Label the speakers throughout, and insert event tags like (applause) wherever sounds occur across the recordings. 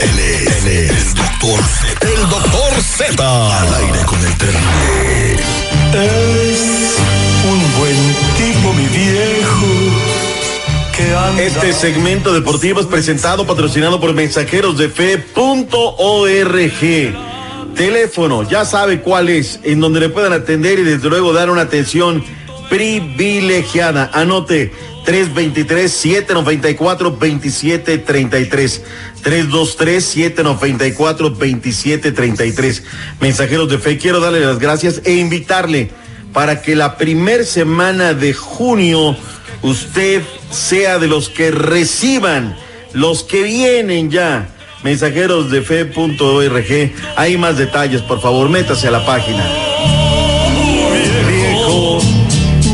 Speaker 1: Él es, él es el doctor Z. El doctor Z. Al aire con el terrible.
Speaker 2: Es un buen tipo, mi viejo. Que anda
Speaker 3: Este segmento deportivo es presentado, patrocinado por mensajeros de fe.org. Teléfono, ya sabe cuál es, en donde le puedan atender y desde luego dar una atención privilegiada. Anote 323-794-2733. 323-794-2733. Mensajeros de fe, quiero darle las gracias e invitarle para que la primer semana de junio usted sea de los que reciban, los que vienen ya. Mensajeros de fe.org. Hay más detalles, por favor, métase a la página.
Speaker 2: viejo,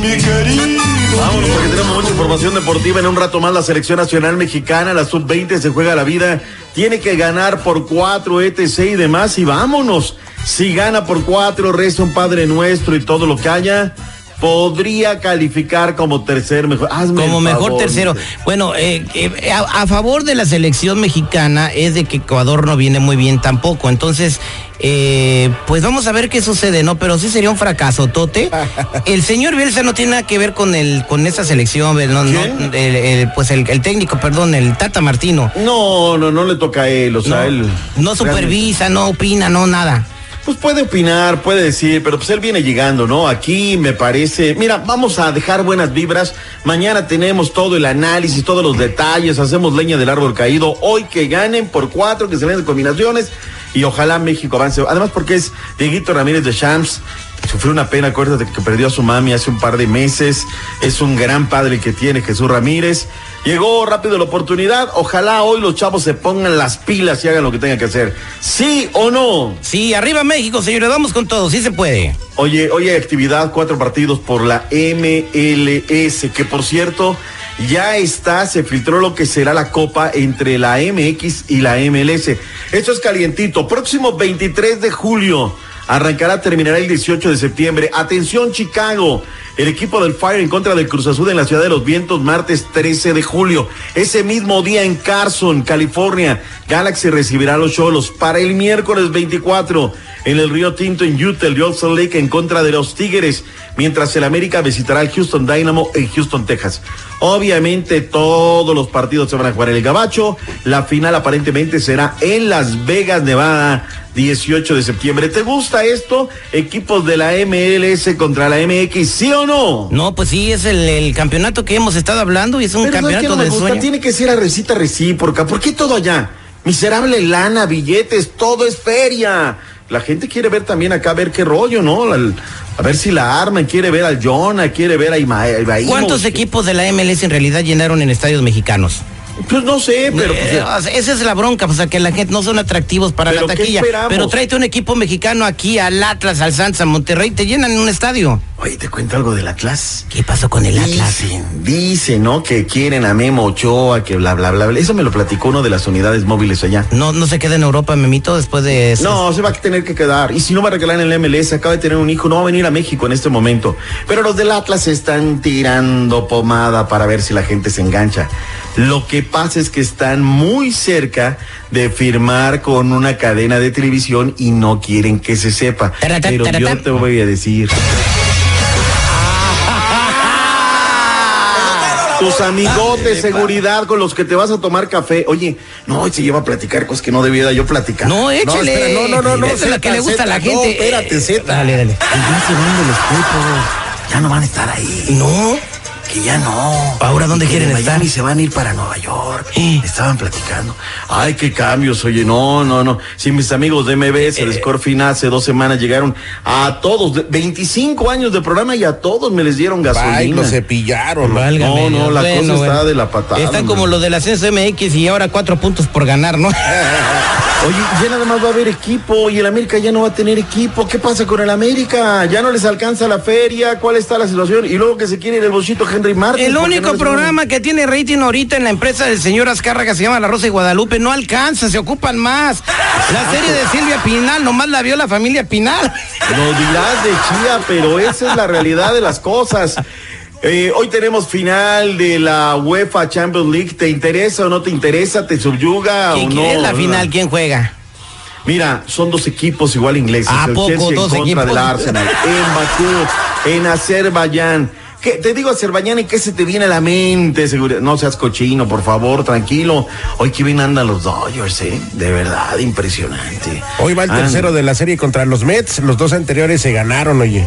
Speaker 2: mi querido.
Speaker 3: Vámonos porque tenemos información deportiva. En un rato más la selección nacional mexicana, la sub-20 se juega la vida. Tiene que ganar por cuatro, etc. y demás. Y vámonos. Si gana por cuatro, resta un Padre Nuestro y todo lo que haya, podría calificar como tercer mejor. Hazme
Speaker 4: Como mejor
Speaker 3: favor,
Speaker 4: tercero. Bueno, eh, eh, a, a favor de la selección mexicana es de que Ecuador no viene muy bien tampoco. Entonces, eh, pues vamos a ver qué sucede, ¿no? Pero sí sería un fracaso, Tote. (laughs) El señor Bielsa no tiene nada que ver con el con esa selección, ¿no? no
Speaker 3: ¿Quién?
Speaker 4: el- el- pues el, el técnico, perdón, el Tata Martino.
Speaker 3: No, no, no le toca a él. O sea,
Speaker 4: No,
Speaker 3: él.
Speaker 4: no supervisa, no opina, no nada.
Speaker 3: Pues puede opinar, puede decir, pero pues él viene llegando, ¿no? Aquí me parece, mira, vamos a dejar buenas vibras. Mañana tenemos todo el análisis, todos los detalles, hacemos leña del árbol caído. Hoy que ganen por cuatro, que se den combinaciones y ojalá México avance. Además porque es Dieguito Ramírez de Shams. Sufrió una pena, acuérdate que perdió a su mami hace un par de meses. Es un gran padre que tiene Jesús Ramírez. Llegó rápido la oportunidad. Ojalá hoy los chavos se pongan las pilas y hagan lo que tengan que hacer. ¿Sí o no?
Speaker 4: Sí, arriba México, señores, vamos con todo, sí se puede.
Speaker 3: Oye, hoy hay actividad, cuatro partidos por la MLS, que por cierto, ya está, se filtró lo que será la copa entre la MX y la MLS. Esto es calientito. Próximo 23 de julio. Arrancará, terminará el 18 de septiembre. Atención, Chicago. El equipo del Fire en contra del Cruz Azul en la Ciudad de los Vientos, martes 13 de julio. Ese mismo día en Carson, California, Galaxy recibirá a los Cholos. Para el miércoles 24, en el Río Tinto, en Utah, el Salt Lake en contra de los Tigres, mientras el América visitará al Houston Dynamo en Houston, Texas. Obviamente, todos los partidos se van a jugar en el Gabacho. La final aparentemente será en Las Vegas, Nevada. 18 de septiembre. ¿Te gusta esto? Equipos de la MLS contra la MX, ¿sí o no?
Speaker 4: No, pues sí, es el, el campeonato que hemos estado hablando y es un
Speaker 3: Pero ¿sabes qué
Speaker 4: campeonato
Speaker 3: no
Speaker 4: del
Speaker 3: gusta?
Speaker 4: sueño.
Speaker 3: Tiene que ser a recita recíproca. ¿Por qué todo allá? Miserable lana, billetes, todo es feria. La gente quiere ver también acá, ver qué rollo, ¿no? La- a ver si la arman, quiere ver al Jonah, quiere ver a Ima- a Ibrahimovic.
Speaker 4: ¿Cuántos equipos de la MLS en realidad llenaron en estadios mexicanos?
Speaker 3: Pues no sé, pero... pues,
Speaker 4: Eh, esa es la bronca, o sea, que la gente no son atractivos para
Speaker 3: ¿Pero
Speaker 4: la taquilla. Pero tráete un equipo mexicano aquí al Atlas, al Santos, a Monterrey, te llenan en un estadio.
Speaker 3: Oye, te cuento algo del Atlas.
Speaker 4: ¿Qué pasó con el Atlas?
Speaker 3: Dicen, ¿no? Que quieren a Memo Ochoa, que bla, bla, bla, bla. Eso me lo platicó uno de las unidades móviles allá.
Speaker 4: No, no se queda en Europa, Memito, después de eso.
Speaker 3: No, se va a tener que quedar. Y si no va a regalar en el MLS, acaba de tener un hijo, no va a venir a México en este momento. Pero los del Atlas están tirando pomada para ver si la gente se engancha. Lo que pasa es que están muy cerca de firmar con una cadena de televisión y no quieren que se sepa. Pero yo te voy a decir. Tus amigotes de seguridad con los que te vas a tomar café. Oye, no, se lleva a platicar cosas que no debiera yo platicar.
Speaker 4: No, échale.
Speaker 3: espera, no, no, no, no.
Speaker 4: Es la que le gusta a la gente.
Speaker 3: No, espérate,
Speaker 4: Eh,
Speaker 3: Z.
Speaker 4: dale, dale.
Speaker 3: Ya se van de los. Ya no van a estar ahí.
Speaker 4: No.
Speaker 3: Que ya no.
Speaker 4: ¿Ahora dónde
Speaker 3: Y
Speaker 4: quieren
Speaker 3: de Miami
Speaker 4: estar?
Speaker 3: se van a ir para Nueva York.
Speaker 4: Eh.
Speaker 3: Estaban platicando. Ay, qué cambios. Oye, no, no, no. Si mis amigos de MBS,
Speaker 4: Eh.
Speaker 3: el Score Final, hace dos semanas llegaron a todos, de- 25 años de programa y a todos me les dieron gasolina.
Speaker 5: Ay, lo cepillaron.
Speaker 4: Válgame
Speaker 3: No, no, la
Speaker 4: Bueno,
Speaker 3: cosa está de la patada.
Speaker 4: Están como
Speaker 3: hombre.
Speaker 4: lo del ascenso MX y ahora cuatro puntos por ganar, ¿no? (laughs)
Speaker 3: Oye, ya nada más va a haber equipo y el América ya no va a tener equipo. ¿Qué pasa con el América? Ya no les alcanza la feria. ¿Cuál está la situación? Y luego que se quiere ir el bolsito Henry Martin.
Speaker 4: El
Speaker 3: ¿por qué
Speaker 4: único
Speaker 3: no
Speaker 4: programa que tiene rating ahorita en la empresa del señor Azcárraga se llama La Rosa de Guadalupe. No alcanza, se ocupan más. La serie de Silvia Pinal, nomás la vio la familia Pinal.
Speaker 3: Lo dirás de chía, pero esa es la realidad de las cosas. Eh, hoy tenemos final de la UEFA Champions League. ¿Te interesa o no te interesa? ¿Te subyuga o
Speaker 4: ¿Quién,
Speaker 3: no?
Speaker 4: quién es la final? ¿Quién juega?
Speaker 3: Mira, son dos equipos igual ingleses.
Speaker 4: ¿A
Speaker 3: el
Speaker 4: poco
Speaker 3: Chelsea en
Speaker 4: dos
Speaker 3: contra
Speaker 4: equipos?
Speaker 3: del Arsenal. En Bakú, en Azerbaiyán. ¿Qué, te digo Azerbaiyán y qué se te viene a la mente? Seguro- No seas cochino, por favor, tranquilo. Hoy que bien andan los Dodgers, ¿eh? De verdad, impresionante.
Speaker 5: Hoy va el
Speaker 3: Ah,
Speaker 5: tercero de la serie contra los Mets. Los dos anteriores se ganaron, oye.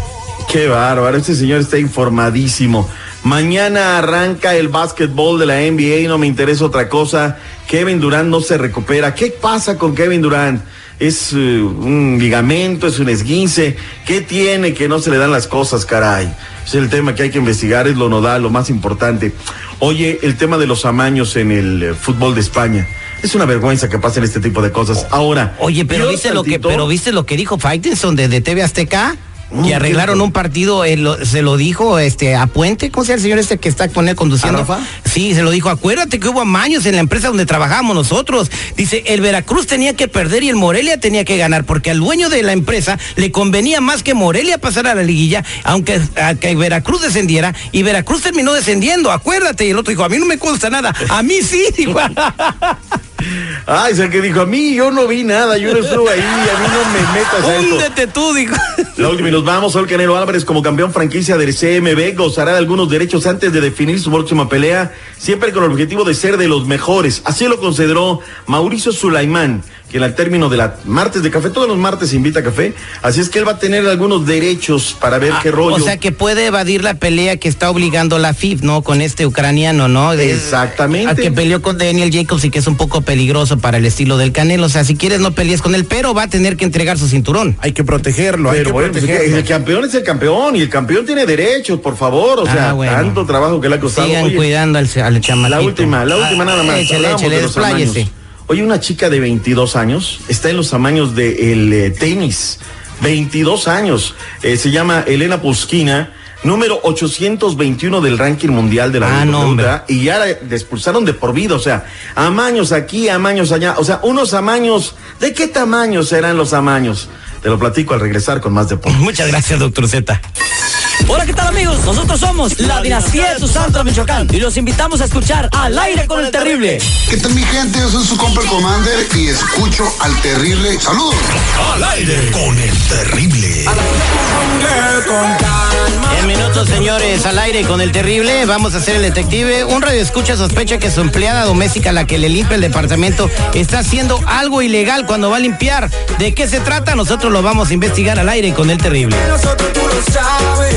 Speaker 3: Qué bárbaro, este señor está informadísimo. Mañana arranca el básquetbol de la NBA y no me interesa otra cosa. Kevin Durant no se recupera. ¿Qué pasa con Kevin Durant? Es eh, un ligamento, es un esguince. ¿Qué tiene que no se le dan las cosas, caray? Es el tema que hay que investigar, es lo nodal, lo más importante. Oye, el tema de los amaños en el eh, fútbol de España. Es una vergüenza que pasen este tipo de cosas. Ahora,
Speaker 4: Oye, pero viste lo que, pero viste lo que dijo Faitelson de, de TV Azteca.
Speaker 3: Mm,
Speaker 4: Que arreglaron un partido, eh, lo- se lo dijo este a Puente, ¿cómo se llama el señor este que está con él conduciendo? Sí, se lo dijo, acuérdate que hubo amaños en la empresa donde trabajamos nosotros. Dice, el Veracruz tenía que perder y el Morelia tenía que ganar, porque al dueño de la empresa le convenía más que Morelia pasara a la liguilla, aunque Veracruz descendiera, y Veracruz terminó descendiendo, acuérdate. Y el otro dijo, a mí no me consta nada, a mí sí, dijo. (laughs) (laughs)
Speaker 3: Ay, o sea, que dijo, a mí yo no vi nada, yo no estuve ahí, a mí no me metas a esto.
Speaker 4: Húndete tú, dijo.
Speaker 3: La última y nos vamos. Sol Canelo Álvarez como campeón franquicia del CMB gozará de algunos derechos antes de definir su próxima pelea, siempre con el objetivo de ser de los mejores. Así lo consideró Mauricio Sulaimán, quien al término de la martes de café, todos los martes invita a café, así es que él va a tener algunos derechos para ver qué rollo.
Speaker 4: Ah, O sea que puede evadir la pelea que está obligando la FIF, ¿no? Con este ucraniano, ¿no? De-
Speaker 3: Exactamente.
Speaker 4: Al que peleó con Daniel Jacobs y que es un poco peligroso para el estilo del Canelo. O sea, si quieres no pelees con él, pero va a tener que entregar su cinturón.
Speaker 5: Hay que protegerlo, hay que
Speaker 3: bueno, pues,
Speaker 5: protegerlo.
Speaker 3: el campeón es el campeón y el campeón tiene derechos, por favor. O sea,
Speaker 4: Ah, bueno.
Speaker 3: tanto trabajo que le ha costado.
Speaker 4: Sigan
Speaker 3: Oye,
Speaker 4: cuidando al, al chamaquito.
Speaker 3: La última, la última
Speaker 4: Ah,
Speaker 3: nada más.
Speaker 4: Échale, échale,
Speaker 3: Oye, una chica de 22 años está en los amaños del de, tenis. 22 años. Eh, se llama Elena Puskina, número 821 del ranking mundial de la
Speaker 4: Ah, no, hombre.
Speaker 3: Y ya la, la expulsaron de por vida. O sea, amaños aquí, amaños allá. O sea, unos amaños. ¿De qué tamaño serán los amaños? Te lo platico al regresar con más deporte.
Speaker 4: Muchas gracias, doctor Z.
Speaker 6: Hola, ¿qué tal amigos? Nosotros somos la dinastía de Tusantra, Michoacán y los invitamos a escuchar Al aire con el terrible.
Speaker 7: ¿Qué tal mi gente? Yo soy su compa el Commander y escucho al terrible. Saludos.
Speaker 1: Al aire con el terrible.
Speaker 4: En minutos, señores, al aire con el terrible, vamos a hacer el detective. Un radio escucha sospecha que su empleada doméstica, la que le limpia el departamento, está haciendo algo ilegal cuando va a limpiar. ¿De qué se trata? Nosotros lo vamos a investigar al aire con el terrible.